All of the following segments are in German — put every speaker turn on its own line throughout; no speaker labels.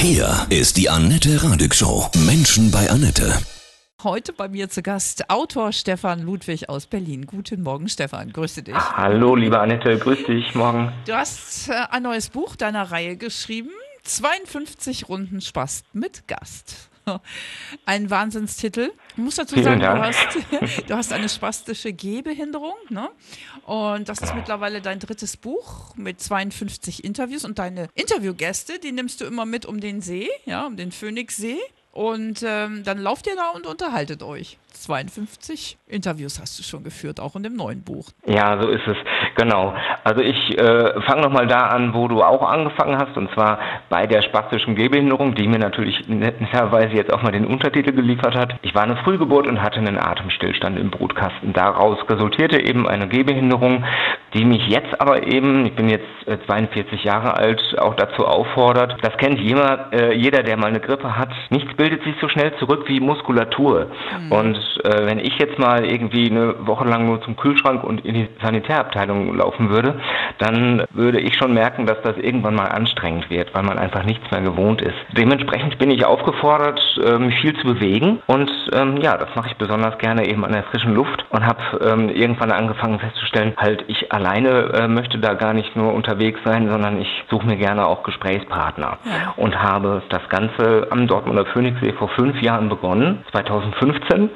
Hier ist die Annette Radig Show. Menschen bei Annette.
Heute bei mir zu Gast Autor Stefan Ludwig aus Berlin. Guten Morgen, Stefan. Grüße dich.
Hallo, liebe Annette. Grüß dich. Morgen.
Du hast äh, ein neues Buch deiner Reihe geschrieben. 52 Runden Spaß mit Gast. Ein Wahnsinnstitel. Ich muss dazu sagen, du hast, du hast, eine spastische Gehbehinderung. Ne? Und das ist mittlerweile dein drittes Buch mit 52 Interviews. Und deine Interviewgäste, die nimmst du immer mit um den See, ja, um den Phoenixsee. Und ähm, dann lauft ihr da und unterhaltet euch. 52 Interviews hast du schon geführt, auch in dem neuen Buch.
Ja, so ist es. Genau. Also ich äh, fange nochmal da an, wo du auch angefangen hast, und zwar bei der spastischen Gehbehinderung, die mir natürlich netterweise jetzt auch mal den Untertitel geliefert hat. Ich war eine Frühgeburt und hatte einen Atemstillstand im Brutkasten. Daraus resultierte eben eine Gehbehinderung, die mich jetzt aber eben, ich bin jetzt 42 äh, Jahre alt, auch dazu auffordert. Das kennt jeder, äh, jeder, der mal eine Grippe hat. Nichts bildet sich so schnell zurück wie Muskulatur. Mhm. Und äh, wenn ich jetzt mal irgendwie eine Woche lang nur zum Kühlschrank und in die Sanitärabteilung laufen würde, dann würde ich schon merken, dass das irgendwann mal anstrengend wird, weil man einfach nichts mehr gewohnt ist. Dementsprechend bin ich aufgefordert, mich viel zu bewegen und ähm, ja, das mache ich besonders gerne eben an der frischen Luft und habe ähm, irgendwann angefangen festzustellen, halt ich alleine äh, möchte da gar nicht nur unterwegs sein, sondern ich suche mir gerne auch Gesprächspartner ja. und habe das Ganze am Dortmunder Phoenixsee vor fünf Jahren begonnen, 2015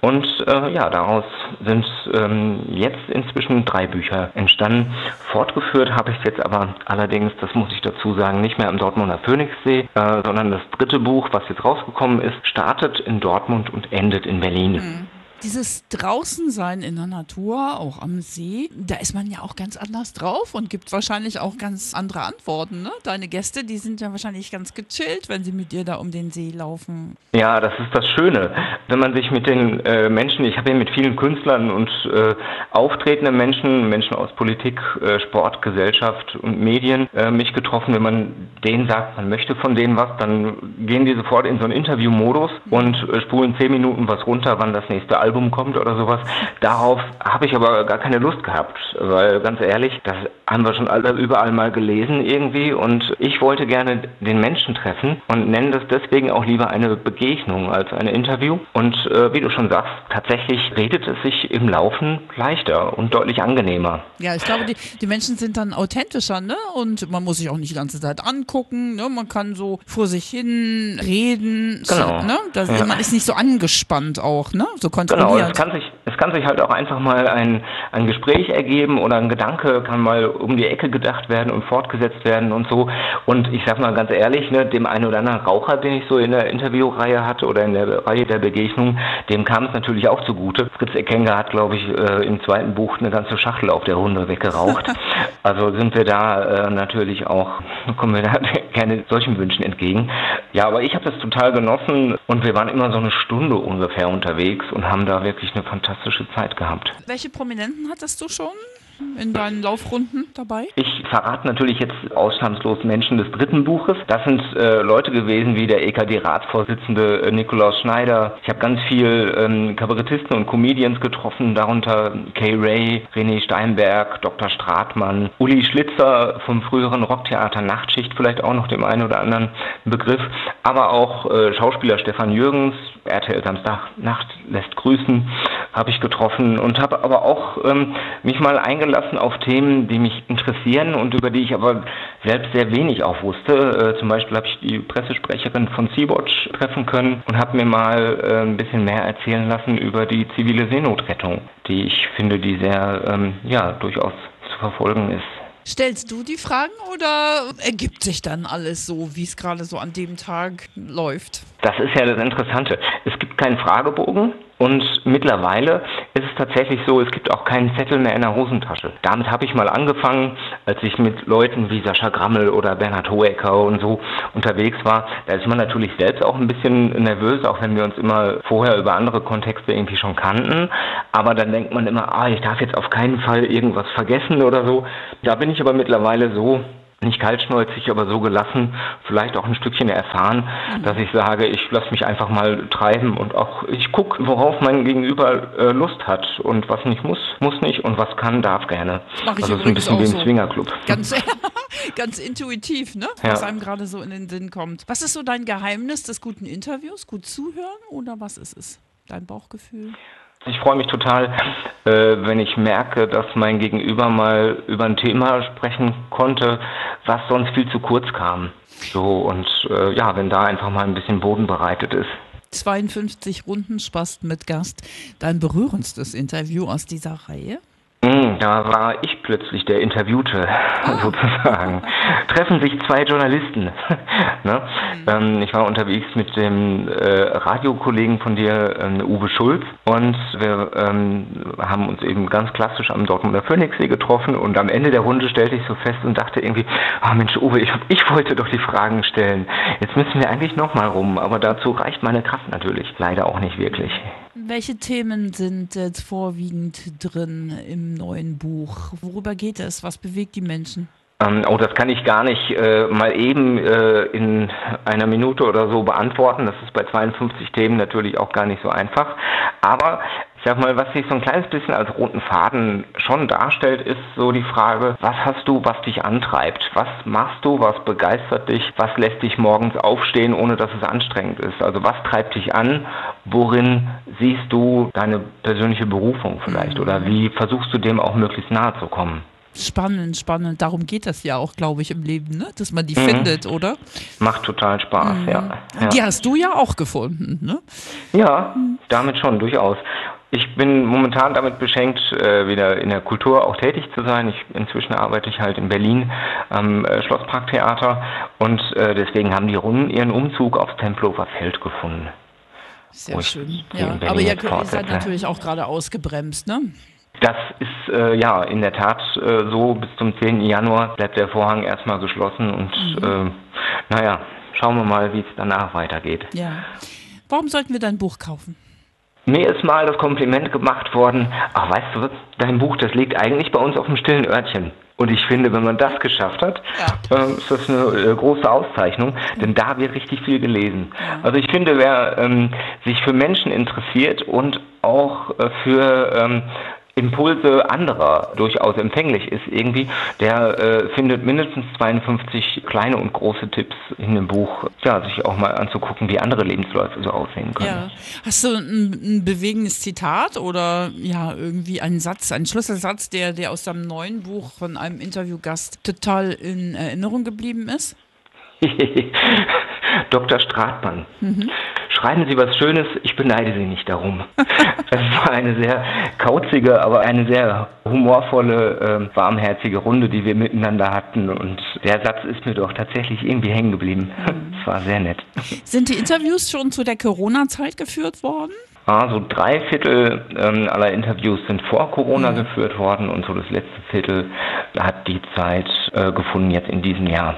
und äh, ja, daraus sind ähm, jetzt inzwischen drei Bücher entstanden. Fortgeführt habe ich es jetzt aber allerdings, das muss ich dazu sagen, nicht mehr am Dortmunder Phoenixsee, äh, sondern das dritte Buch, was jetzt rausgekommen ist, startet in Dortmund und endet in Berlin. Mhm.
Dieses Draußensein in der Natur, auch am See, da ist man ja auch ganz anders drauf und gibt wahrscheinlich auch ganz andere Antworten. Ne? Deine Gäste, die sind ja wahrscheinlich ganz gechillt, wenn sie mit dir da um den See laufen.
Ja, das ist das Schöne. Wenn man sich mit den äh, Menschen, ich habe ja mit vielen Künstlern und äh, auftretenden Menschen, Menschen aus Politik, äh, Sport, Gesellschaft und Medien, äh, mich getroffen. Wenn man denen sagt, man möchte von denen was, dann gehen die sofort in so einen Interviewmodus und äh, spulen zehn Minuten was runter, wann das nächste Album Album kommt oder sowas. Darauf habe ich aber gar keine Lust gehabt, weil ganz ehrlich, das haben wir schon überall mal gelesen irgendwie und ich wollte gerne den Menschen treffen und nenne das deswegen auch lieber eine Begegnung als ein Interview. Und äh, wie du schon sagst, tatsächlich redet es sich im Laufen leichter und deutlich angenehmer.
Ja, ich glaube, die, die Menschen sind dann authentischer, ne? Und man muss sich auch nicht die ganze Zeit angucken, ne? Man kann so vor sich hin reden,
genau.
ne? Das, ja. Man ist nicht so angespannt auch, ne? So kontrolliert.
Genau, es kann sich, es kann sich halt auch einfach mal ein, ein Gespräch ergeben oder ein Gedanke kann mal um die Ecke gedacht werden und fortgesetzt werden und so. Und ich sag mal ganz ehrlich, ne, dem einen oder anderen Raucher, den ich so in der Interviewreihe hatte oder in der Reihe der Begegnung, dem kam es natürlich auch zugute. Fritz Ekenga hat, glaube ich, äh, im zweiten Buch eine ganze Schachtel auf der Runde weggeraucht. also sind wir da äh, natürlich auch, kommen wir da gerne solchen Wünschen entgegen. Ja, aber ich habe das total genossen und wir waren immer so eine Stunde ungefähr unterwegs und haben da wirklich eine fantastische Zeit gehabt.
Welche Prominenten hattest du schon? In deinen Laufrunden dabei?
Ich verrate natürlich jetzt ausnahmslos Menschen des dritten Buches. Das sind äh, Leute gewesen wie der EKD-Ratsvorsitzende äh, Nikolaus Schneider. Ich habe ganz viel ähm, Kabarettisten und Comedians getroffen, darunter Kay Ray, René Steinberg, Dr. Stratmann, Uli Schlitzer vom früheren Rocktheater Nachtschicht, vielleicht auch noch dem einen oder anderen Begriff, aber auch äh, Schauspieler Stefan Jürgens, RTL Samstag Nacht lässt grüßen, habe ich getroffen und habe aber auch ähm, mich mal eingelassen auf Themen, die mich interessieren und über die ich aber selbst sehr wenig auch wusste. Äh, zum Beispiel habe ich die Pressesprecherin von Sea-Watch treffen können und habe mir mal äh, ein bisschen mehr erzählen lassen über die zivile Seenotrettung, die ich finde, die sehr, ähm, ja, durchaus zu verfolgen ist.
Stellst du die Fragen oder ergibt sich dann alles so, wie es gerade so an dem Tag läuft?
Das ist ja das Interessante. Es gibt keinen Fragebogen und mittlerweile ist es tatsächlich so, es gibt auch keinen Zettel mehr in der Hosentasche. Damit habe ich mal angefangen, als ich mit Leuten wie Sascha Grammel oder Bernhard Hoecker und so unterwegs war. Da ist man natürlich selbst auch ein bisschen nervös, auch wenn wir uns immer vorher über andere Kontexte irgendwie schon kannten. Aber dann denkt man immer, ah, ich darf jetzt auf keinen Fall irgendwas vergessen oder so. Da bin ich aber mittlerweile so nicht kaltschnäuzig, aber so gelassen, vielleicht auch ein Stückchen erfahren, mhm. dass ich sage, ich lasse mich einfach mal treiben und auch ich gucke, worauf mein Gegenüber äh, Lust hat und was nicht muss, muss nicht und was kann, darf gerne.
Mach ich also ist ein bisschen wie im so. Swingerclub. Ganz, ganz intuitiv, ne? Was ja. einem gerade so in den Sinn kommt. Was ist so dein Geheimnis des guten Interviews? Gut zuhören oder was ist es? Dein Bauchgefühl?
Ich freue mich total, äh, wenn ich merke, dass mein Gegenüber mal über ein Thema sprechen konnte, was sonst viel zu kurz kam. So und äh, ja, wenn da einfach mal ein bisschen Boden bereitet ist.
52 Runden Spaß mit Gast. Dein berührendstes Interview aus dieser Reihe?
Hm, da war ich plötzlich der Interviewte, sozusagen. Treffen sich zwei Journalisten. ne? mhm. ähm, ich war unterwegs mit dem äh, Radiokollegen von dir, ähm, Uwe Schulz, und wir ähm, haben uns eben ganz klassisch am Dortmunder Phoenixsee getroffen und am Ende der Runde stellte ich so fest und dachte irgendwie, ah oh Mensch, Uwe, ich, ich wollte doch die Fragen stellen. Jetzt müssen wir eigentlich nochmal rum, aber dazu reicht meine Kraft natürlich leider auch nicht wirklich.
Welche Themen sind jetzt vorwiegend drin im neuen Buch? Worüber geht es? Was bewegt die Menschen?
Ähm, oh, das kann ich gar nicht äh, mal eben äh, in einer Minute oder so beantworten. Das ist bei 52 Themen natürlich auch gar nicht so einfach. Aber ich sag mal, was sich so ein kleines bisschen als roten Faden schon darstellt, ist so die Frage, was hast du, was dich antreibt? Was machst du, was begeistert dich? Was lässt dich morgens aufstehen, ohne dass es anstrengend ist? Also was treibt dich an? Worin siehst du deine persönliche Berufung vielleicht? Mhm. Oder wie versuchst du dem auch möglichst nahe zu kommen?
Spannend, spannend. Darum geht das ja auch, glaube ich, im Leben, ne? dass man die mhm. findet, oder?
Macht total Spaß, mhm. ja.
ja. Die hast du ja auch gefunden, ne?
Ja, damit schon, durchaus. Ich bin momentan damit beschenkt, äh, wieder in der Kultur auch tätig zu sein. Ich, inzwischen arbeite ich halt in Berlin am äh, Schlossparktheater und äh, deswegen haben die Runden ihren Umzug aufs Tempelhofer Feld gefunden.
Sehr schön. Ja, aber ihr seid natürlich auch gerade ausgebremst, ne?
Das ist äh, ja in der Tat äh, so. Bis zum 10. Januar bleibt der Vorhang erstmal geschlossen und mhm. äh, naja, schauen wir mal, wie es danach weitergeht.
Ja. Warum sollten wir dein Buch kaufen?
Mir ist mal das Kompliment gemacht worden, ach weißt du, dein Buch, das liegt eigentlich bei uns auf dem stillen Örtchen. Und ich finde, wenn man das geschafft hat, ja. äh, ist das eine äh, große Auszeichnung, denn da wird richtig viel gelesen. Ja. Also ich finde, wer ähm, sich für Menschen interessiert und auch äh, für ähm, Impulse anderer durchaus empfänglich ist irgendwie, der äh, findet mindestens 52 kleine und große Tipps in dem Buch, ja, sich auch mal anzugucken, wie andere Lebensläufe so aussehen können. Ja.
Hast du ein, ein bewegendes Zitat oder ja, irgendwie einen Satz, einen Schlüsselsatz, der, der aus deinem neuen Buch von einem Interviewgast total in Erinnerung geblieben ist?
Dr. Stratmann. Mhm. Schreiben Sie was Schönes, ich beneide Sie nicht darum. Es war eine sehr kauzige, aber eine sehr humorvolle, äh, warmherzige Runde, die wir miteinander hatten. Und der Satz ist mir doch tatsächlich irgendwie hängen geblieben. Mhm. Es war sehr nett.
Sind die Interviews schon zu der Corona-Zeit geführt worden?
Also drei Viertel ähm, aller Interviews sind vor Corona mhm. geführt worden und so das letzte Viertel hat die Zeit äh, gefunden jetzt in diesem Jahr.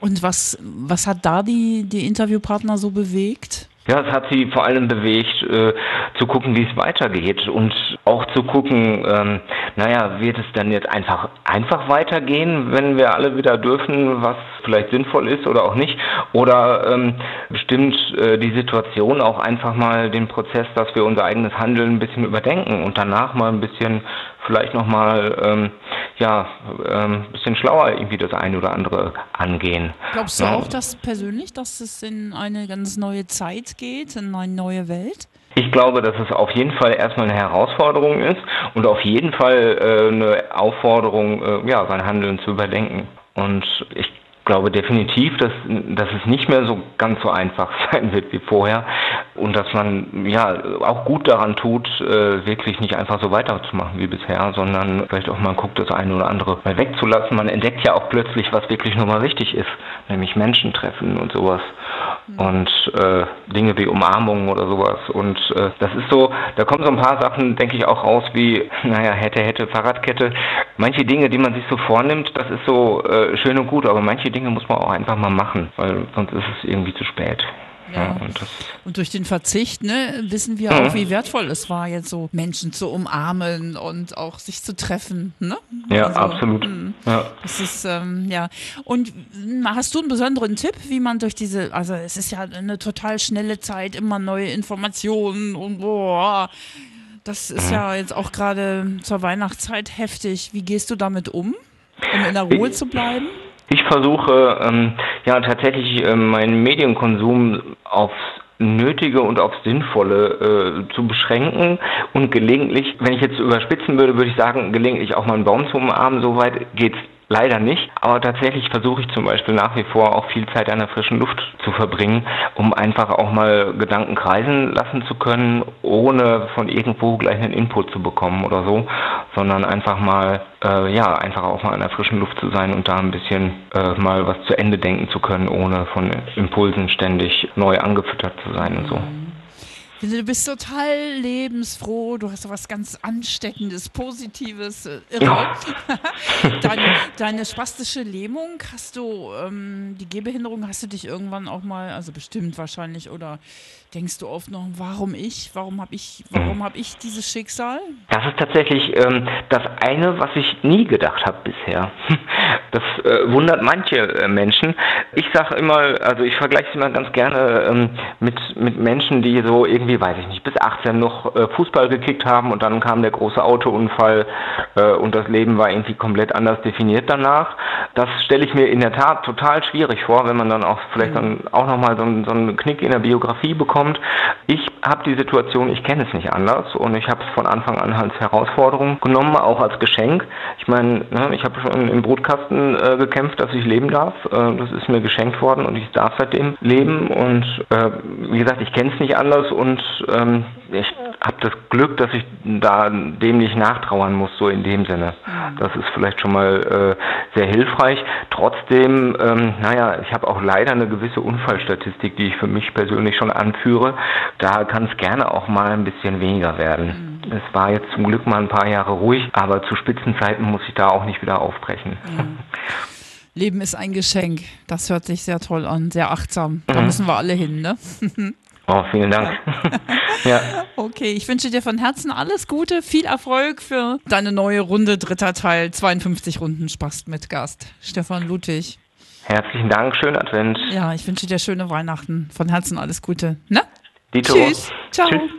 Und was, was hat da die, die Interviewpartner so bewegt?
Ja, es hat sie vor allem bewegt, äh, zu gucken, wie es weitergeht und auch zu gucken, ähm, naja, wird es dann jetzt einfach, einfach weitergehen, wenn wir alle wieder dürfen, was vielleicht sinnvoll ist oder auch nicht? Oder ähm, bestimmt äh, die Situation auch einfach mal den Prozess, dass wir unser eigenes Handeln ein bisschen überdenken und danach mal ein bisschen vielleicht nochmal ähm, ja, ähm, bisschen schlauer irgendwie das eine oder andere angehen.
Glaubst du ja. auch dass persönlich, dass es in eine ganz neue Zeit geht, in eine neue Welt?
Ich glaube, dass es auf jeden Fall erstmal eine Herausforderung ist und auf jeden Fall äh, eine Aufforderung, äh, ja, sein Handeln zu überdenken. Und ich glaube definitiv, dass, dass es nicht mehr so ganz so einfach sein wird wie vorher und dass man ja auch gut daran tut, äh, wirklich nicht einfach so weiterzumachen wie bisher, sondern vielleicht auch mal guckt, das eine oder andere mal wegzulassen. Man entdeckt ja auch plötzlich, was wirklich nochmal wichtig ist, nämlich Menschen treffen und sowas. Und äh, Dinge wie Umarmungen oder sowas. Und äh, das ist so, da kommen so ein paar Sachen, denke ich, auch raus wie, naja, hätte, hätte, Fahrradkette. Manche Dinge, die man sich so vornimmt, das ist so äh, schön und gut, aber manche Dinge muss man auch einfach mal machen, weil sonst ist es irgendwie zu spät.
Ja. Und, und, durch den Verzicht ne, wissen wir auch, wie wertvoll es war, jetzt so Menschen zu umarmen und auch sich zu treffen. Ne?
Ja, also, absolut. Hm. Ja.
Das ist, ähm, ja. Und hast du einen besonderen Tipp, wie man durch diese, also es ist ja eine total schnelle Zeit, immer neue Informationen und boah, das ist ja jetzt auch gerade zur Weihnachtszeit heftig. Wie gehst du damit um, um in der Ruhe zu bleiben?
Ich versuche ähm, ja tatsächlich äh, meinen Medienkonsum aufs Nötige und aufs Sinnvolle äh, zu beschränken und gelegentlich, wenn ich jetzt überspitzen würde, würde ich sagen, gelegentlich auch mal einen Baum zu umarmen. Soweit geht's Leider nicht, aber tatsächlich versuche ich zum Beispiel nach wie vor auch viel Zeit an der frischen Luft zu verbringen, um einfach auch mal Gedanken kreisen lassen zu können, ohne von irgendwo gleich einen Input zu bekommen oder so, sondern einfach mal, äh, ja, einfach auch mal an der frischen Luft zu sein und da ein bisschen äh, mal was zu Ende denken zu können, ohne von Impulsen ständig neu angefüttert zu sein und so.
Du bist total lebensfroh, du hast was ganz Ansteckendes, Positives, äh, irre. Deine, deine, spastische Lähmung, hast du, ähm, die Gehbehinderung, hast du dich irgendwann auch mal, also bestimmt wahrscheinlich, oder denkst du oft noch, warum ich, warum habe ich, warum habe ich dieses Schicksal?
Das ist tatsächlich ähm, das eine, was ich nie gedacht habe bisher. Das äh, wundert manche äh, Menschen. Ich sage immer, also ich vergleiche es immer ganz gerne ähm, mit, mit Menschen, die so irgendwie, weiß ich nicht, bis 18 noch äh, Fußball gekickt haben und dann kam der große Autounfall äh, und das Leben war irgendwie komplett anders definiert danach. Das stelle ich mir in der Tat total schwierig vor, wenn man dann auch vielleicht mhm. dann auch nochmal so, so einen Knick in der Biografie bekommt. Ich habe die Situation, ich kenne es nicht anders und ich habe es von Anfang an als Herausforderung genommen, auch als Geschenk. Ich meine, ne, ich habe schon im Brutkasten äh, gekämpft, dass ich leben darf. Äh, das ist mir geschenkt worden und ich darf seitdem leben und wie gesagt, ich kenne es nicht anders und ähm, ich habe das Glück, dass ich da dem nicht nachtrauern muss, so in dem Sinne. Das ist vielleicht schon mal äh, sehr hilfreich. Trotzdem, ähm, naja, ich habe auch leider eine gewisse Unfallstatistik, die ich für mich persönlich schon anführe. Da kann es gerne auch mal ein bisschen weniger werden. Mhm. Es war jetzt zum Glück mal ein paar Jahre ruhig, aber zu Spitzenzeiten muss ich da auch nicht wieder aufbrechen. Mhm.
Leben ist ein Geschenk. Das hört sich sehr toll an, sehr achtsam. Da mhm. müssen wir alle hin, ne?
Oh, vielen Dank.
ja. Okay, ich wünsche dir von Herzen alles Gute, viel Erfolg für deine neue Runde, dritter Teil, 52 Runden Spaß mit Gast. Stefan Ludwig.
Herzlichen Dank, schönen Advent.
Ja, ich wünsche dir schöne Weihnachten. Von Herzen alles Gute. Ne?
Dito.
Tschüss. Ciao. Tschüss.